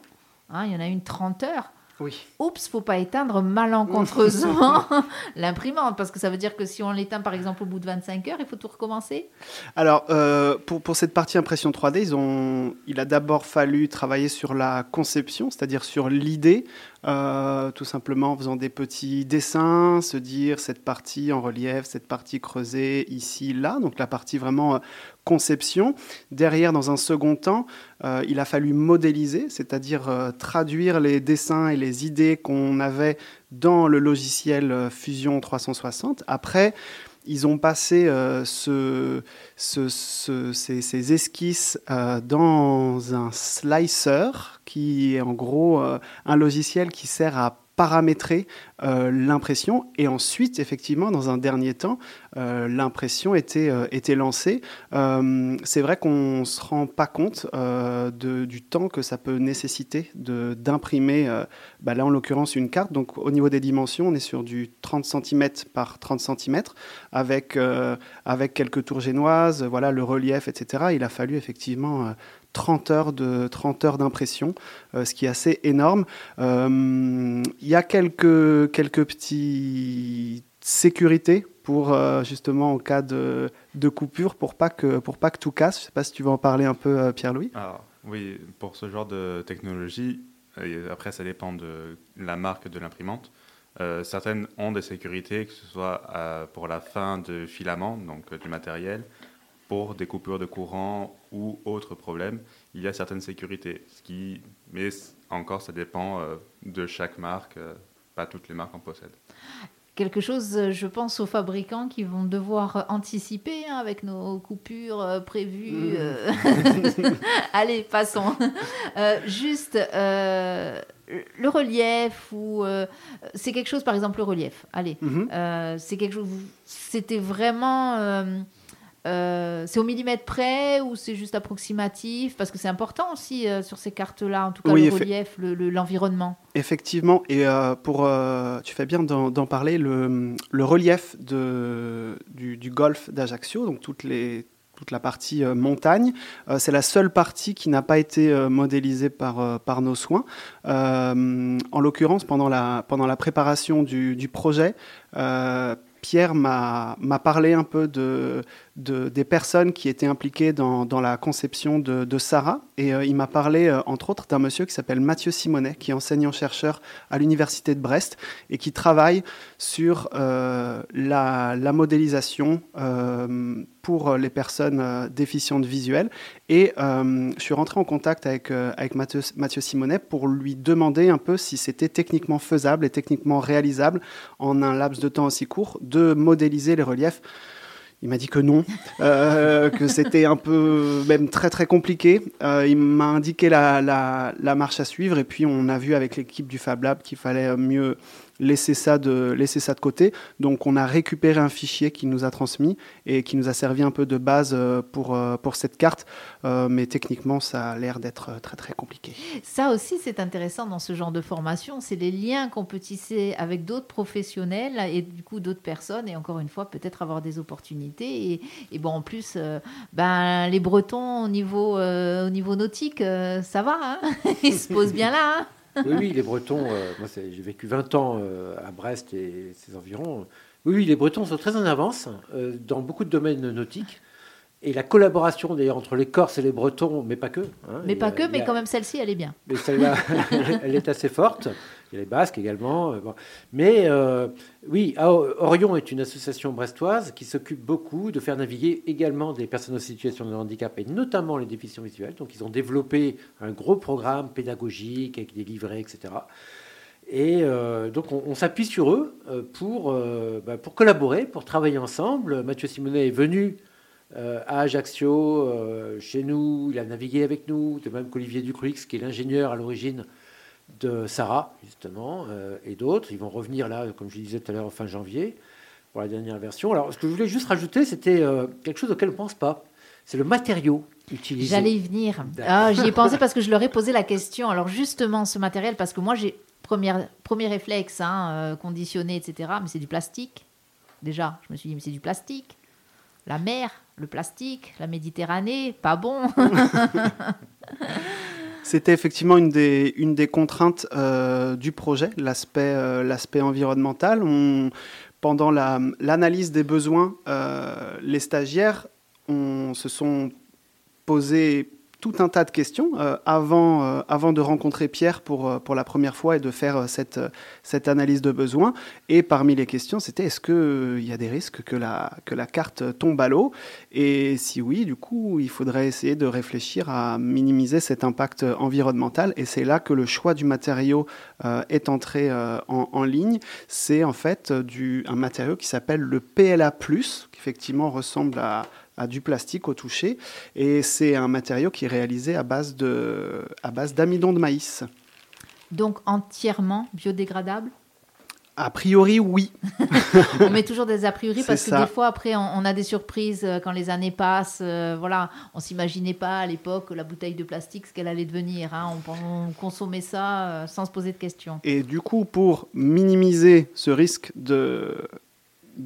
hein, il y en a une 30 heures. Oui. Oups, faut pas éteindre malencontreusement l'imprimante, parce que ça veut dire que si on l'éteint par exemple au bout de 25 heures, il faut tout recommencer. Alors, euh, pour, pour cette partie impression 3D, ils ont, il a d'abord fallu travailler sur la conception, c'est-à-dire sur l'idée, euh, tout simplement en faisant des petits dessins, se dire cette partie en relief, cette partie creusée ici, là, donc la partie vraiment euh, conception. Derrière, dans un second temps, euh, il a fallu modéliser, c'est-à-dire euh, traduire les dessins et les idées qu'on avait dans le logiciel euh, Fusion 360. Après, ils ont passé ce, ce- ce- ces, esquisses euh, dans un slicer, qui est en gros euh, un logiciel qui sert à paramétrer euh, l'impression. Et ensuite, effectivement, dans un dernier temps, l'impression était, était lancée. C'est vrai qu'on ne se rend pas compte de- du temps que ça peut nécessiter d'imprimer, bah là en l'occurrence, une carte. Donc au niveau des dimensions, on est sur du 30 cm par 30 cm avec, avec quelques tours génoises, voilà, le relief, etc. Il a fallu effectivement euh, 30 heures de 30 heures d'impression, euh, ce qui est assez énorme. Euh, Il y a quelques, quelques petits sécurités pour euh, justement en cas de, de coupure pour pas que pour pas que tout casse. Je sais pas si tu veux en parler un peu, euh, Pierre-Louis. Alors, oui, pour ce genre de technologie, après ça dépend de la marque de l'imprimante. Euh, certaines ont des sécurités, que ce soit euh, pour la fin de filaments, donc euh, du matériel, pour des coupures de courant ou autres problèmes. Il y a certaines sécurités, ce qui, mais encore ça dépend euh, de chaque marque. euh, pas toutes les marques en possèdent. Quelque chose, euh, je pense aux fabricants qui vont devoir anticiper hein, avec nos coupures euh, prévues. euh. Allez, passons. Euh, juste, euh, le relief ou euh, c'est quelque chose, par exemple, le relief. Allez, euh, c'est quelque chose. C'était vraiment. Euh, c'est au millimètre près ou c'est juste approximatif? Parce que c'est important aussi euh, sur ces cartes-là, en tout cas Oui, le relief, le- le- l'environnement. Effectivement, et euh, pour, tu fais bien d'en parler, le, le relief de, du, du golfe d'Ajaccio, donc toutes les, toute la partie euh, montagne, euh, c'est la seule partie qui n'a pas été euh, modélisée par, par nos soins. En l'occurrence, pendant la, pendant la préparation du, du projet, Pierre m'a parlé un peu de, de- des personnes qui étaient impliquées dans, la conception de, Sarah. Et euh, il m'a parlé, euh, entre autres, d'un monsieur qui s'appelle Mathieu Simonet, qui est enseignant-chercheur à l'Université de Brest et qui travaille sur euh, la, modélisation pour les personnes déficientes visuelles. Et je suis rentré en contact avec, avec Mathieu, Mathieu Simonet pour lui demander un peu si c'était techniquement faisable et techniquement réalisable en un laps de temps aussi court de modéliser les reliefs. Il m'a dit que non, euh, que c'était un peu même très très compliqué. Euh, il m'a indiqué la, la, la marche à suivre et puis on a vu avec l'équipe du Fab Lab qu'il fallait mieux laisser ça, de, laisser ça de côté. Donc on a récupéré un fichier qui nous a transmis et qui nous a servi un peu de base euh, pour, euh, pour cette carte. Euh, mais techniquement, ça a l'air d'être très très compliqué. Ça aussi, c'est intéressant dans ce genre de formation, c'est les liens qu'on peut tisser avec d'autres professionnels et du coup d'autres personnes, et encore une fois, peut-être avoir des opportunités. Et, bon, en plus, ben, les Bretons au niveau, au niveau nautique, ça va, hein ils se posent bien là. hein Oui, oui, les Bretons, euh, moi j'ai vécu 20 ans euh, à Brest et ses environs. Oui, oui, les Bretons sont très en avance euh, dans beaucoup de domaines nautiques. Et la collaboration d'ailleurs entre les Corses et les Bretons, mais pas que. hein, mais pas a- que, mais a- quand même celle-ci, elle est bien. Mais celle-là, elle est assez forte. Il y a les Basques également. euh, bon. Mais euh, oui, Orion est une association brestoise qui s'occupe beaucoup de faire naviguer également des personnes en situation de handicap et notamment les déficients visuels. Donc ils ont développé un gros programme pédagogique avec des livrets, etc. Et euh, donc on, on s'appuie sur eux pour, euh, bah, pour collaborer, pour travailler ensemble. Mathieu Simonet est venu euh, à Ajaccio, euh, chez nous, il a navigué avec nous, de même qu'Olivier Ducruix, qui est l'ingénieur à l'origine de Sarah, justement, euh, et d'autres. Ils vont revenir là, comme je disais tout à l'heure, fin janvier, pour la dernière version. Alors, ce que je voulais juste rajouter, c'était quelque chose auquel on ne pense pas. C'est le matériau utilisé. J'allais y venir. Ah, J'y ai pensé parce que je leur ai posé la question. Alors justement, ce matériel, parce que moi, j'ai première, premier réflexe, hein, conditionné, etc. Mais c'est du plastique. Déjà, je me suis dit, mais c'est du plastique. La mer, le plastique, la Méditerranée, pas bon. C'était effectivement une des, une des contraintes euh, du projet, l'aspect euh, environnemental. On, pendant la- l'analyse des besoins, euh, les stagiaires se sont posés tout un tas de questions euh, avant, euh, avant de rencontrer Pierre pour, euh, pour la première fois et de faire cette, cette analyse de besoins. Et parmi les questions, c'était est-ce qu'il y a des risques que la, que la carte tombe à l'eau? Et si oui, du coup, il faudrait essayer de réfléchir à minimiser cet impact environnemental. Et c'est là que le choix du matériau est entré en, en ligne. C'est en fait du, un matériau qui s'appelle le PLA, qui effectivement ressemble à, à du plastique au toucher. Et c'est un matériau qui est réalisé à base d'amidon de maïs. Donc entièrement biodégradable? A priori, oui. on met toujours des a priori parce que des fois après on, on a des surprises euh, quand les années passent. euh, voilà, on s'imaginait pas à l'époque la bouteille de plastique ce qu'elle allait devenir. hein. On, on consommait ça euh, sans se poser de questions. Et du coup, pour minimiser ce risque de,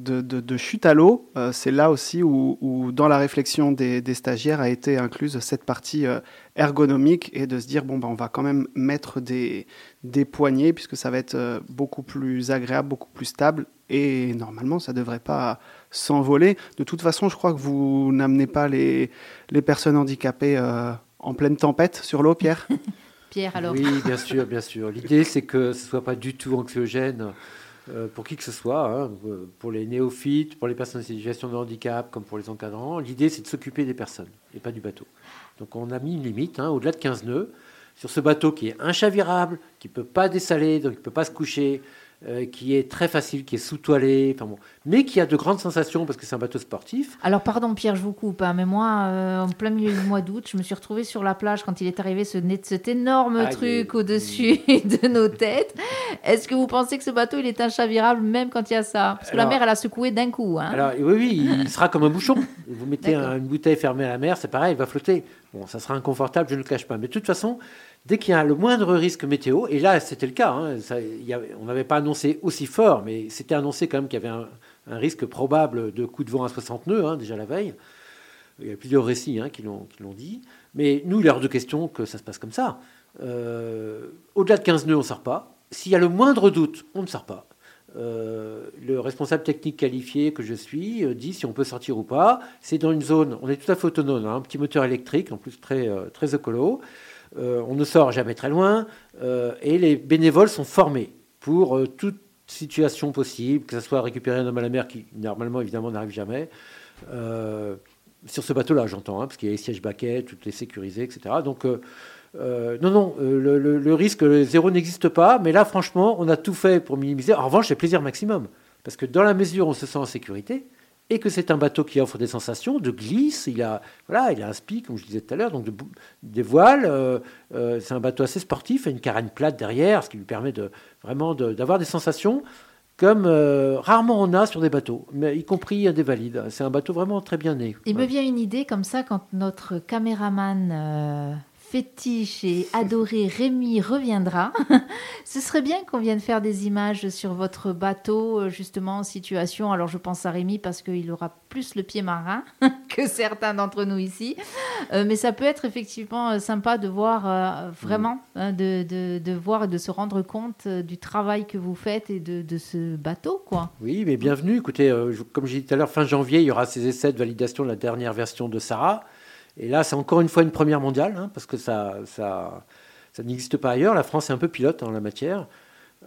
de, de- de chute à l'eau, euh, c'est là aussi où, où, dans la réflexion des, des stagiaires, a été incluse cette partie euh, ergonomique et de se dire, bon, bah, on va quand même mettre des, des poignées, puisque ça va être euh, beaucoup plus agréable, beaucoup plus stable, et normalement, ça ne devrait pas s'envoler. De toute façon, je crois que vous n'amenez pas les, les personnes handicapées euh, en pleine tempête sur l'eau, Pierre? Pierre, alors Oui, bien sûr, bien sûr. L'idée, c'est que ce ne soit pas du tout anxiogène euh, pour qui que ce soit, hein, euh, pour les néophytes, pour les personnes en situation de handicap, comme pour les encadrants. L'idée, c'est de s'occuper des personnes et pas du bateau. Donc on a mis une limite, hein, au-delà de 15 nœuds, sur ce bateau qui est inchavirable, qui ne peut pas dessaler, donc il ne peut pas se coucher, euh, qui est très facile, qui est sous-toilé, enfin bon, mais qui a de grandes sensations parce que c'est un bateau sportif. Alors pardon Pierre, je vous coupe, hein, mais moi, euh, en plein milieu du mois d'août, je me suis retrouvée sur la plage quand il est arrivé ce, cet énorme truc au-dessus de nos têtes. Est-ce que vous pensez que ce bateau, il est inchavirable même quand il y a ça? Parce que la mer, elle a secoué d'un coup. Hein. Alors oui, oui, il sera comme un bouchon. Vous mettez un- une bouteille fermée à la mer, c'est pareil, il va flotter. Bon, ça sera inconfortable, je ne le cache pas. Mais de toute façon, dès qu'il y a le moindre risque météo, et là c'était le cas, hein, on n'avait pas annoncé aussi fort, mais c'était annoncé quand même qu'il y avait un, risque probable de coup de vent à 60 nœuds hein, déjà la veille. Il y a plusieurs récits hein, qui l'ont dit. Mais nous, il est hors de question que ça se passe comme ça. Euh, Au-delà de 15 nœuds, on ne sort pas. S'il y a le moindre doute, on ne sort pas. Euh, le responsable technique qualifié que je suis euh, dit si on peut sortir ou pas. C'est dans une zone, on est tout à fait autonome, un petit moteur électrique, en plus très, très écolo. Euh, on ne sort jamais très loin euh, et les bénévoles sont formés pour euh, toute situation possible, que ce soit récupérer un homme à la mer qui normalement évidemment n'arrive jamais. Sur ce bateau-là, j'entends, hein, parce qu'il y a les sièges baquets, tout est sécurisé, etc. Donc, non, non, le risque zéro n'existe pas, mais là, franchement, on a tout fait pour minimiser. En revanche, c'est plaisir maximum, parce que dans la mesure où on se sent en sécurité, et que c'est un bateau qui offre des sensations de glisse, il a, voilà, il a un spi, comme je disais tout à l'heure, donc de des voiles, euh, euh, c'est un bateau assez sportif, et une carène plate derrière, ce qui lui permet de, vraiment de- d'avoir des sensations comme euh, rarement on a sur des bateaux, mais y compris des valides. C'est un bateau vraiment très bien né. Il me vient une idée comme ça quand notre caméraman fétiche et adoré Rémi reviendra. Ce serait bien qu'on vienne faire des images sur votre bateau, euh, justement en situation. Alors je pense à Rémi parce qu'il aura plus le pied marin que certains d'entre nous ici. Euh, mais ça peut être effectivement euh, sympa de voir euh, vraiment, hein, de, de- de voir et de se rendre compte du travail que vous faites et de, de ce bateau, quoi. Oui, mais bienvenue. Écoutez, euh, comme j'ai dit tout à l'heure, fin janvier, il y aura ces essais de validation de la dernière version de Sarah. Et là, c'est encore une fois une première mondiale, hein, parce que ça, ça, n'existe pas ailleurs. La France est un peu pilote en la matière.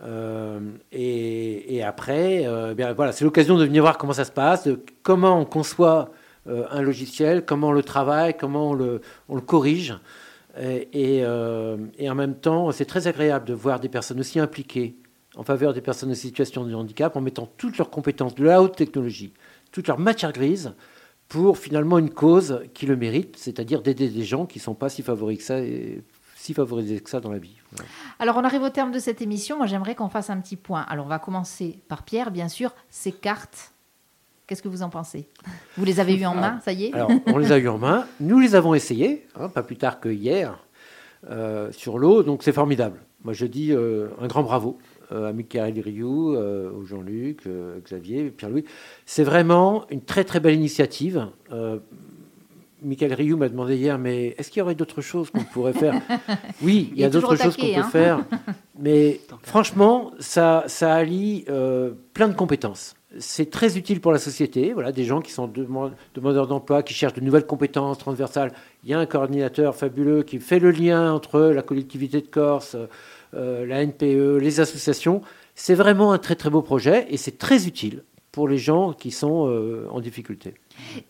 Euh, et, après, euh, voilà, c'est l'occasion de venir voir comment ça se passe, comment on conçoit euh, un logiciel, comment on le travaille, comment on le, corrige. Et en même temps, c'est très agréable de voir des personnes aussi impliquées en faveur des personnes en situation de handicap en mettant toutes leurs compétences de la haute technologie, toute leur matière grise pour finalement une cause qui le mérite, c'est-à-dire d'aider des gens qui ne sont pas si favorisés que ça, et, si favorisés que ça dans la vie. Voilà. Alors, on arrive au terme de cette émission. Moi, j'aimerais qu'on fasse un petit point. Alors, on va commencer par Pierre, bien sûr. Ces cartes, qu'est-ce que vous en pensez? Vous les avez eues en main, ça y est? Alors, on les a eu en main, nous les avons essayés, hein, pas plus tard que hier, euh, sur l'eau, donc c'est formidable. Moi, je dis euh, un grand bravo à Michael Rioux, euh, au Jean-Luc, euh, Xavier, Pierre-Louis. C'est vraiment une très très belle initiative. Euh, Michael Rioux m'a demandé hier, mais est-ce qu'il y aurait d'autres choses qu'on pourrait faire Oui, il y a d'autres au choses qu'on peut hein. faire, mais franchement, ça, ça allie euh, plein de compétences. C'est très utile pour la société. Voilà, des gens qui sont deman- demandeurs d'emploi, qui cherchent de nouvelles compétences transversales. Il y a un coordinateur fabuleux qui fait le lien entre la collectivité de Corse, euh, la NPE, les associations. C'est vraiment un très très beau projet et c'est très utile pour les gens qui sont euh, en difficulté.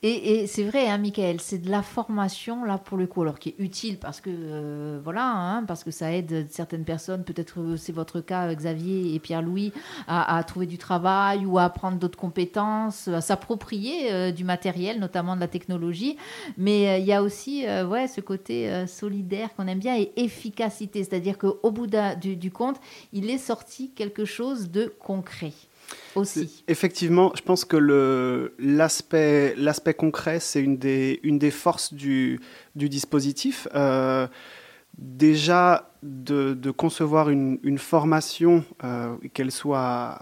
Et, c'est vrai, hein, Michael, c'est de la formation, là, pour le coup, alors qui est utile parce que, euh, voilà, hein, parce que ça aide certaines personnes, peut-être euh, c'est votre cas, Xavier et Pierre-Louis, à, à trouver du travail ou à apprendre d'autres compétences, à s'approprier euh, du matériel, notamment de la technologie. Mais il y a aussi, ouais, ce côté solidaire qu'on aime bien et efficacité, c'est-à-dire qu'au bout du compte, il est sorti quelque chose de concret Effectivement, je pense que l'aspect concret, c'est une des, forces du, dispositif. Euh, déjà, de, concevoir une, formation, euh, qu'elle soit,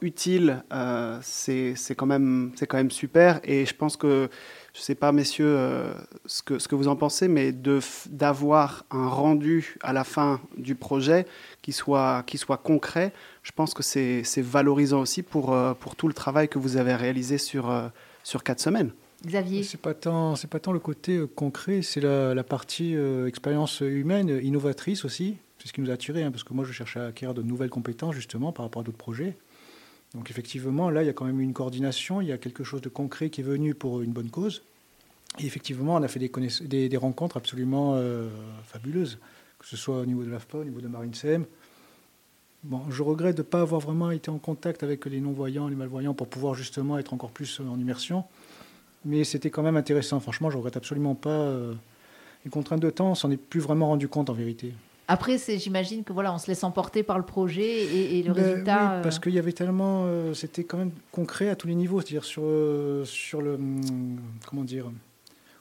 utile, euh, c'est quand, même- quand même super. Et je pense que, je ne sais pas, messieurs, ce, que, vous en pensez, mais d'avoir un rendu à la fin du projet qui soit concret, je pense que c'est valorisant aussi pour, euh, pour tout le travail que vous avez réalisé sur, euh, sur quatre semaines. Xavier C'est pas tant, c'est pas tant le côté euh, concret, c'est la, la partie euh, expérience humaine, innovatrice aussi. C'est ce qui nous a attirés, hein, parce que moi, je cherchais à acquérir de nouvelles compétences justement par rapport à d'autres projets. Donc effectivement, là, il y a quand même une coordination, il y a quelque chose de concret qui est venu pour une bonne cause. Et effectivement, on a fait des, connaiss- des, des rencontres absolument euh, fabuleuses, que ce soit au niveau de l'AFPA, au niveau de Marine SEM. Bon, je regrette de ne pas avoir vraiment été en contact avec les non-voyants, les malvoyants, pour pouvoir justement être encore plus en immersion. Mais c'était quand même intéressant. Franchement, je regrette absolument pas. euh, les contraintes de temps, on s'en est plus vraiment rendu compte en vérité. Après, c'est, j'imagine que voilà, on se laisse emporter par le projet et, et le Ben résultat. oui, euh, parce qu'il y avait tellement, euh, c'était quand même concret à tous les niveaux, c'est-à-dire sur euh, sur le hum, comment dire,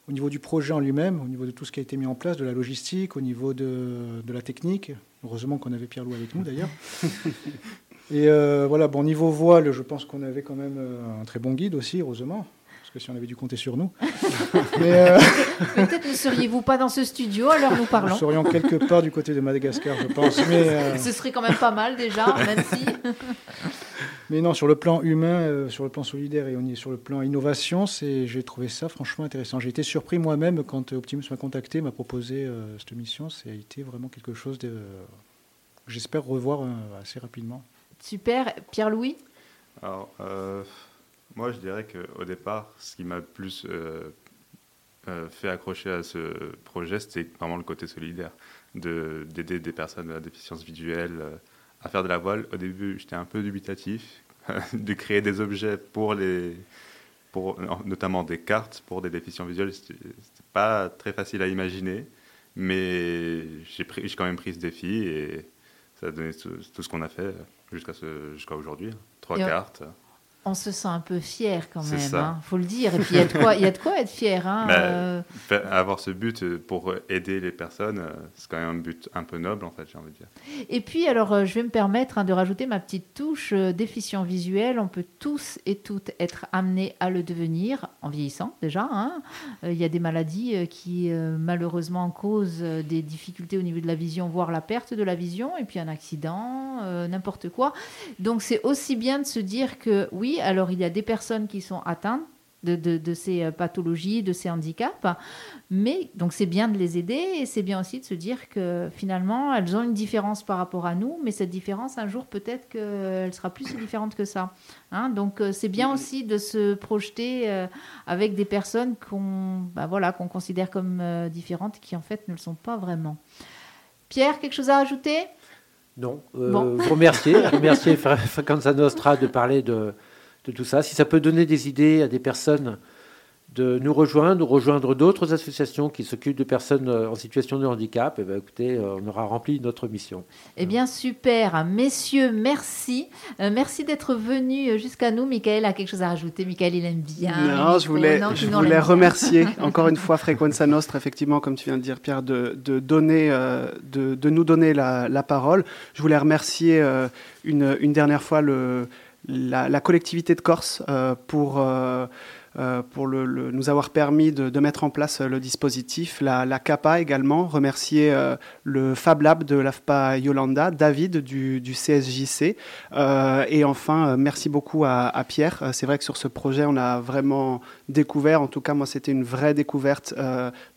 au niveau du projet en lui-même, au niveau de tout ce qui a été mis en place, de la logistique, au niveau de, de la technique. Heureusement qu'on avait Pierre Loup avec nous d'ailleurs. Et euh, voilà, bon niveau voile, je pense qu'on avait quand même euh, un très bon guide aussi, heureusement, parce que si on avait dû compter sur nous. Mais, euh, Peut-être ne seriez-vous pas dans ce studio, alors nous nous parlons. serions quelque part du côté de Madagascar, je pense. Mais, euh, Ce serait quand même pas mal déjà, même si. Mais non, sur le plan humain, euh, sur le plan solidaire et on y est sur le plan innovation, c'est, j'ai trouvé ça franchement intéressant. J'ai été surpris moi-même quand Optimus m'a contacté, m'a proposé euh, cette mission. Ça a été vraiment quelque chose de, que j'espère revoir euh, assez rapidement. Super. Pierre-Louis? Alors, euh, moi, je dirais qu'au départ, ce qui m'a plus fait accrocher à ce projet, c'était vraiment le côté solidaire, de- d'aider des personnes à déficience visuelle euh, à faire de la voile. Au début, j'étais un peu dubitatif de créer des objets pour les, pour notamment des cartes pour des déficients visuels. C'était pas très facile à imaginer, mais j'ai quand même pris ce défi et ça a donné tout, tout ce qu'on a fait jusqu'à jusqu'à aujourd'hui. hein. Trois Et cartes. On se sent un peu fier quand même, ça. hein, faut le dire. Et puis il y a de quoi, il y a de quoi être fier. Hein, Bah, euh, Avoir ce but euh, pour aider les personnes, euh, c'est quand même un but un peu noble, en fait, j'ai envie de dire. Et puis, alors, je vais me permettre hein, de rajouter ma petite touche déficient visuel. On peut tous et toutes être amenés à le devenir en vieillissant déjà. Il y a des maladies qui, malheureusement, causent des difficultés au niveau de la vision, voire la perte de la vision, et puis un accident, euh, n'importe quoi. Donc, c'est aussi bien de se dire que, oui, alors il y a des personnes qui sont atteintes de, de- de ces euh, pathologies, de ces handicaps. Mais donc c'est bien de les aider et c'est bien aussi de se dire que finalement elles ont une différence par rapport à nous, mais cette différence un jour peut-être qu'elle sera plus si différente que ça. Hein, donc euh, c'est bien aussi de se projeter euh, avec des personnes qu'on bah, voilà, qu'on considère comme différentes qui en fait ne le sont pas vraiment. Pierre, quelque chose à rajouter Non. Euh, Bon. Vous remercier, remercier Nostra de parler de, de tout ça. Si ça peut donner des idées à des personnes de nous rejoindre, ou rejoindre d'autres associations qui s'occupent de personnes euh, en situation de handicap, eh ben, écoutez, euh, on aura rempli notre mission. Eh bien, super. Messieurs, merci. Euh, merci d'être venus jusqu'à nous. Michael a quelque chose à rajouter. Michael, il aime bien. Non, je voulais, Non, je remercier encore une fois Frequenza Nostra, effectivement, comme tu viens de dire, Pierre, de, de donner, euh, de, de nous donner la, la parole. Je voulais remercier euh, une, une dernière fois le, la, collectivité de Corse euh, pour. euh, euh, pour nous avoir permis de, mettre en place le dispositif, la, CAPA également, remercier le Fab Lab de l'AFPA Yolanda, David du, CSJC, et enfin, merci beaucoup à, à Pierre. C'est vrai que sur ce projet, on a vraiment découvert, en tout cas moi c'était une vraie découverte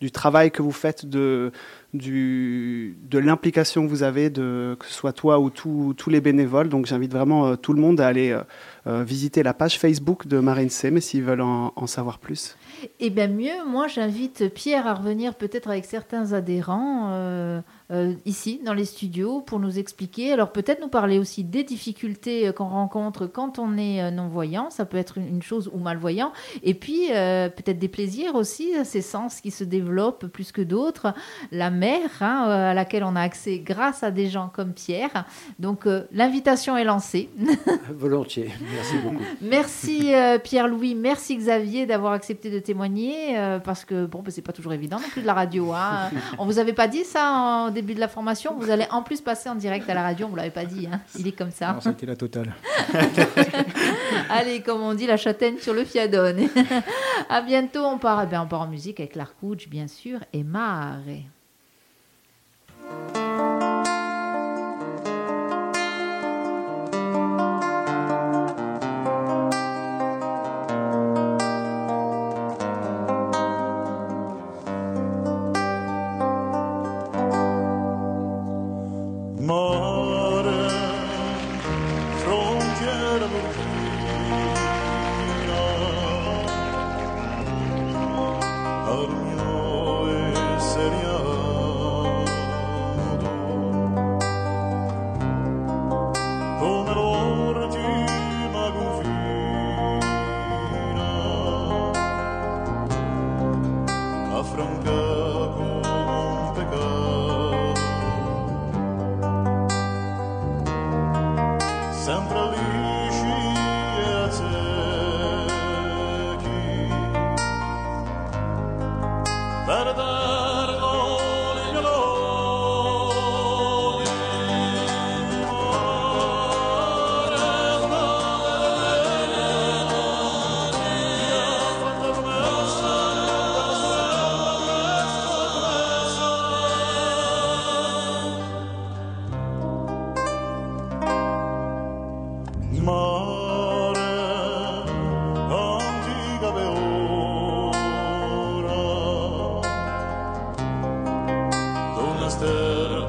du travail que vous faites, de, de l'implication que vous avez, de, que ce soit toi ou tous les bénévoles. Donc j'invite vraiment euh, tout le monde à aller euh, euh, visiter la page Facebook de Marine mais s'ils veulent en, en savoir plus. Eh bien mieux, moi j'invite Pierre à revenir peut-être avec certains adhérents euh, ici dans les studios pour nous expliquer. Alors peut-être nous parler aussi des difficultés euh, qu'on rencontre quand on est euh, non-voyant, ça peut être une chose ou malvoyant. Et puis euh, peut-être des plaisirs aussi, ces sens qui se développent plus que d'autres. La mer hein, à laquelle on a accès grâce à des gens comme Pierre. Donc euh, l'invitation est lancée. Volontiers. Merci beaucoup. Merci Pierre-Louis, merci Xavier d'avoir accepté de témoigner parce que bon, bah, c'est pas toujours évident non plus de la radio. Hein. On vous avait pas dit ça au début de la formation. Vous allez en plus passer en direct à la radio. On vous l'avait pas dit. Hein. Il est comme ça. Non, été la totale. Allez, comme on dit, la châtaigne sur le fiadone. à bientôt. On part, eh ben, on part en musique avec l'Arcouche, bien sûr, et Mare. master.